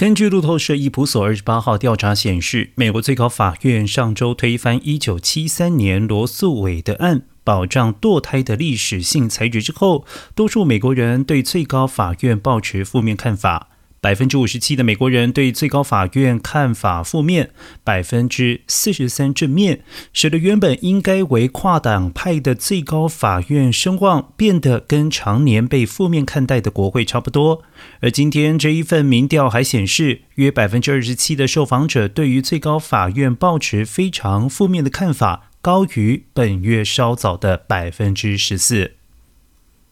根据路透社伊普索二十八号调查显示，美国最高法院上周推翻一九七三年罗素韦的案保障堕胎的历史性裁决之后，多数美国人对最高法院抱持负面看法。百分之五十七的美国人对最高法院看法负面，百分之四十三正面，使得原本应该为跨党派的最高法院声望变得跟常年被负面看待的国会差不多。而今天这一份民调还显示，约百分之二十七的受访者对于最高法院抱持非常负面的看法，高于本月稍早的百分之十四。